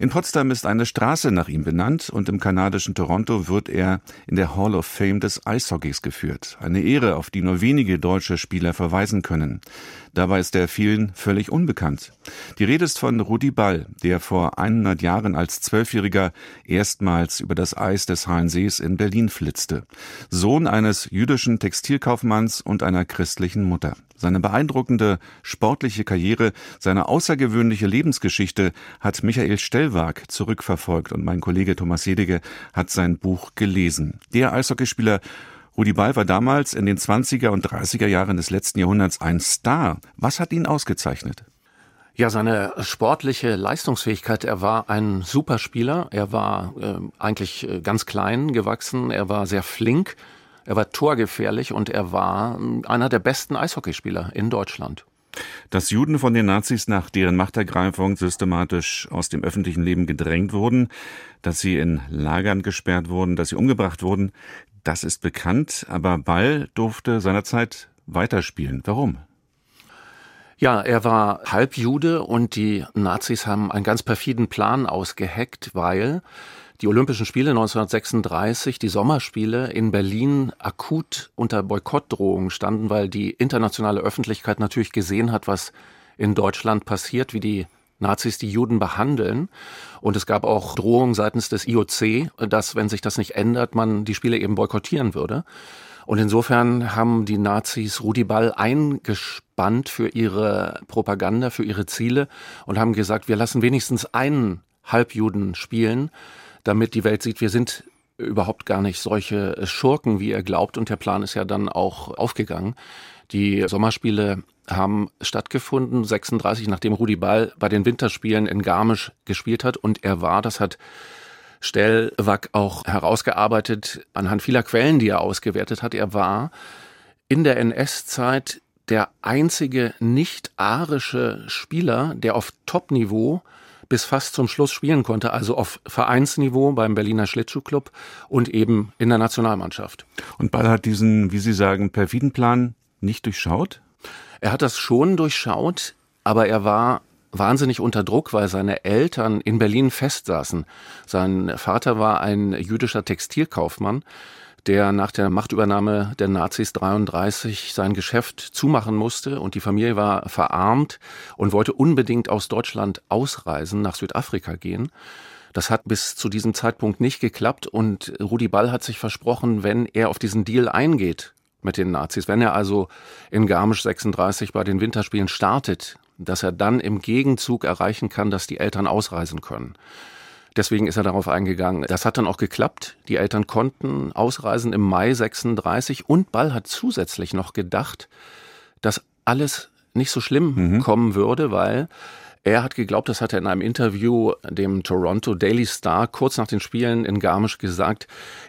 in Potsdam ist eine Straße nach ihm benannt und im kanadischen Toronto wird er in der Hall of Fame des Eishockeys geführt. Eine Ehre, auf die nur wenige deutsche Spieler verweisen können. Dabei ist er vielen völlig unbekannt. Die Rede ist von Rudi Ball, der vor 100 Jahren als Zwölfjähriger erstmals über das Eis des Hallensees in Berlin flitzte. Sohn eines jüdischen Textilkaufmanns und einer christlichen Mutter. Seine beeindruckende sportliche Karriere, seine außergewöhnliche Lebensgeschichte hat Michael Stellwag zurückverfolgt und mein Kollege Thomas Jedige hat sein Buch gelesen. Der Eishockeyspieler Rudi Ball war damals in den 20er und 30er Jahren des letzten Jahrhunderts ein Star. Was hat ihn ausgezeichnet? Ja, seine sportliche Leistungsfähigkeit. Er war ein Superspieler. Er war äh, eigentlich äh, ganz klein gewachsen. Er war sehr flink. Er war torgefährlich und er war hm, einer der besten Eishockeyspieler in Deutschland. Dass Juden von den Nazis nach deren Machtergreifung systematisch aus dem öffentlichen Leben gedrängt wurden, dass sie in Lagern gesperrt wurden, dass sie umgebracht wurden, das ist bekannt, aber Ball durfte seinerzeit weiterspielen. Warum? Ja, er war Halbjude und die Nazis haben einen ganz perfiden Plan ausgeheckt, weil die Olympischen Spiele 1936, die Sommerspiele in Berlin akut unter Boykottdrohungen standen, weil die internationale Öffentlichkeit natürlich gesehen hat, was in Deutschland passiert, wie die Nazis die Juden behandeln. Und es gab auch Drohungen seitens des IOC, dass, wenn sich das nicht ändert, man die Spiele eben boykottieren würde. Und insofern haben die Nazis Rudi Ball eingespannt für ihre Propaganda, für ihre Ziele und haben gesagt, wir lassen wenigstens einen Halbjuden spielen damit die Welt sieht, wir sind überhaupt gar nicht solche Schurken, wie er glaubt. Und der Plan ist ja dann auch aufgegangen. Die Sommerspiele haben stattgefunden, 36, nachdem Rudi Ball bei den Winterspielen in Garmisch gespielt hat. Und er war, das hat Stellwack auch herausgearbeitet, anhand vieler Quellen, die er ausgewertet hat, er war in der NS-Zeit der einzige nicht-arische Spieler, der auf Top-Niveau bis fast zum Schluss spielen konnte, also auf Vereinsniveau beim Berliner Schlittschuhclub und eben in der Nationalmannschaft. Und Ball hat diesen, wie Sie sagen, perfiden Plan nicht durchschaut? Er hat das schon durchschaut, aber er war wahnsinnig unter Druck, weil seine Eltern in Berlin festsaßen. Sein Vater war ein jüdischer Textilkaufmann der nach der Machtübernahme der Nazis 33 sein Geschäft zumachen musste und die Familie war verarmt und wollte unbedingt aus Deutschland ausreisen, nach Südafrika gehen. Das hat bis zu diesem Zeitpunkt nicht geklappt und Rudi Ball hat sich versprochen, wenn er auf diesen Deal eingeht mit den Nazis, wenn er also in Garmisch 36 bei den Winterspielen startet, dass er dann im Gegenzug erreichen kann, dass die Eltern ausreisen können. Deswegen ist er darauf eingegangen. Das hat dann auch geklappt. Die Eltern konnten ausreisen im Mai 36 und Ball hat zusätzlich noch gedacht, dass alles nicht so schlimm mhm. kommen würde, weil er hat geglaubt, das hat er in einem Interview dem Toronto Daily Star kurz nach den Spielen in Garmisch gesagt.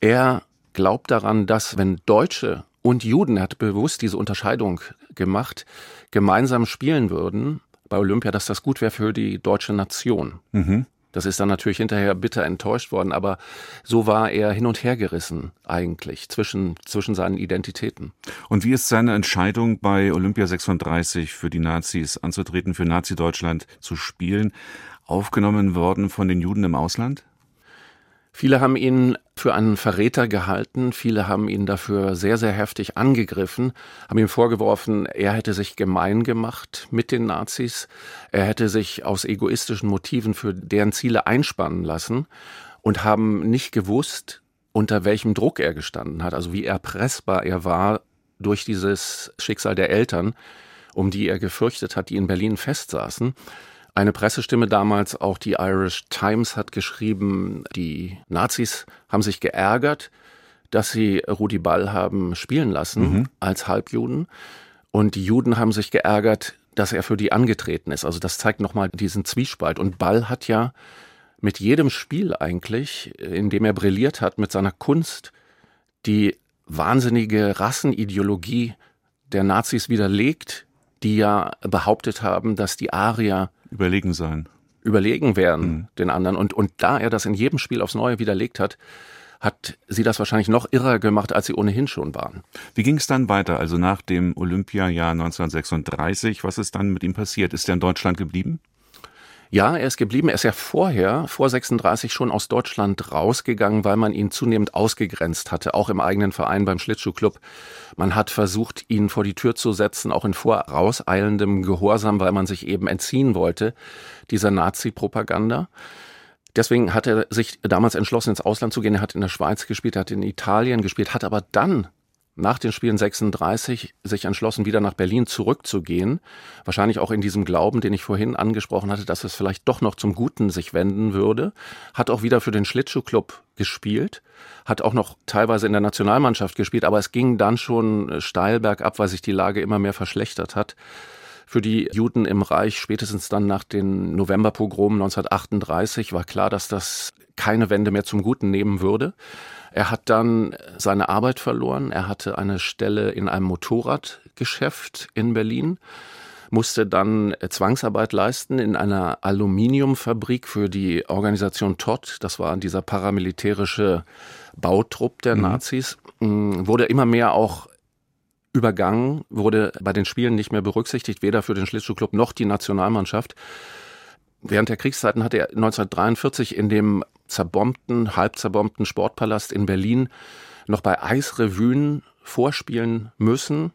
Er glaubt daran, dass wenn Deutsche und Juden, er hat bewusst diese Unterscheidung gemacht, gemeinsam spielen würden bei Olympia, dass das gut wäre für die deutsche Nation. Mhm. Das ist dann natürlich hinterher bitter enttäuscht worden, aber so war er hin und her gerissen eigentlich zwischen, zwischen seinen Identitäten. Und wie ist seine Entscheidung bei Olympia 36 für die Nazis anzutreten, für Nazi-Deutschland zu spielen, aufgenommen worden von den Juden im Ausland? Viele haben ihn für einen Verräter gehalten, viele haben ihn dafür sehr, sehr heftig angegriffen, haben ihm vorgeworfen, er hätte sich gemein gemacht mit den Nazis, er hätte sich aus egoistischen Motiven für deren Ziele einspannen lassen und haben nicht gewusst, unter welchem Druck er gestanden hat, also wie erpressbar er war durch dieses Schicksal der Eltern, um die er gefürchtet hat, die in Berlin festsaßen. Eine Pressestimme damals, auch die Irish Times, hat geschrieben, die Nazis haben sich geärgert, dass sie Rudi Ball haben spielen lassen mhm. als Halbjuden. Und die Juden haben sich geärgert, dass er für die angetreten ist. Also das zeigt nochmal diesen Zwiespalt. Und Ball hat ja mit jedem Spiel eigentlich, in dem er brilliert hat, mit seiner Kunst, die wahnsinnige Rassenideologie der Nazis widerlegt, die ja behauptet haben, dass die Arier überlegen sein. Überlegen wären mhm. den anderen. Und, und da er das in jedem Spiel aufs Neue widerlegt hat, hat sie das wahrscheinlich noch irrer gemacht, als sie ohnehin schon waren. Wie ging es dann weiter? Also nach dem Olympiajahr 1936, was ist dann mit ihm passiert? Ist er in Deutschland geblieben? Ja, er ist geblieben. Er ist ja vorher, vor 36, schon aus Deutschland rausgegangen, weil man ihn zunehmend ausgegrenzt hatte, auch im eigenen Verein beim Schlittschuhclub. Man hat versucht, ihn vor die Tür zu setzen, auch in vorauseilendem Gehorsam, weil man sich eben entziehen wollte, dieser Nazi-Propaganda. Deswegen hat er sich damals entschlossen, ins Ausland zu gehen. Er hat in der Schweiz gespielt, er hat in Italien gespielt, hat aber dann nach den Spielen 36 sich entschlossen, wieder nach Berlin zurückzugehen. Wahrscheinlich auch in diesem Glauben, den ich vorhin angesprochen hatte, dass es vielleicht doch noch zum Guten sich wenden würde. Hat auch wieder für den Schlittschuhclub gespielt. Hat auch noch teilweise in der Nationalmannschaft gespielt, aber es ging dann schon steil bergab, weil sich die Lage immer mehr verschlechtert hat. Für die Juden im Reich, spätestens dann nach den Novemberpogromen 1938, war klar, dass das keine Wende mehr zum Guten nehmen würde. Er hat dann seine Arbeit verloren. Er hatte eine Stelle in einem Motorradgeschäft in Berlin, musste dann Zwangsarbeit leisten in einer Aluminiumfabrik für die Organisation Todd. Das war dieser paramilitärische Bautrupp der mhm. Nazis. Mm, wurde immer mehr auch übergangen, wurde bei den Spielen nicht mehr berücksichtigt, weder für den Schlittschuhclub noch die Nationalmannschaft. Während der Kriegszeiten hatte er 1943 in dem zerbombten, halb zerbombten Sportpalast in Berlin noch bei Eisrevuen vorspielen müssen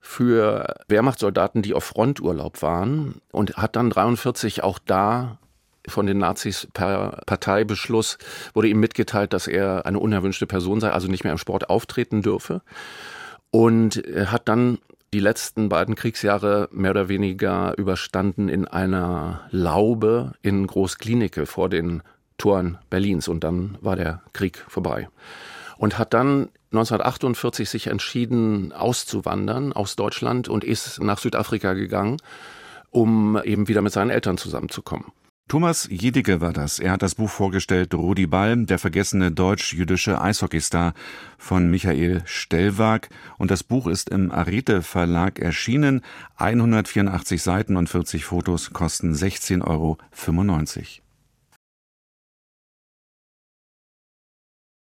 für Wehrmachtssoldaten, die auf Fronturlaub waren und hat dann 43 auch da von den Nazis per Parteibeschluss wurde ihm mitgeteilt, dass er eine unerwünschte Person sei, also nicht mehr im Sport auftreten dürfe. Und hat dann die letzten beiden Kriegsjahre mehr oder weniger überstanden in einer Laube in Großklinike vor den Toren Berlins und dann war der Krieg vorbei. Und hat dann 1948 sich entschieden, auszuwandern aus Deutschland und ist nach Südafrika gegangen, um eben wieder mit seinen Eltern zusammenzukommen. Thomas Jedige war das. Er hat das Buch vorgestellt, Rudi Ball, der vergessene deutsch-jüdische Eishockeystar von Michael Stellwag. Und das Buch ist im Arete Verlag erschienen. 184 Seiten und 40 Fotos kosten 16,95 Euro.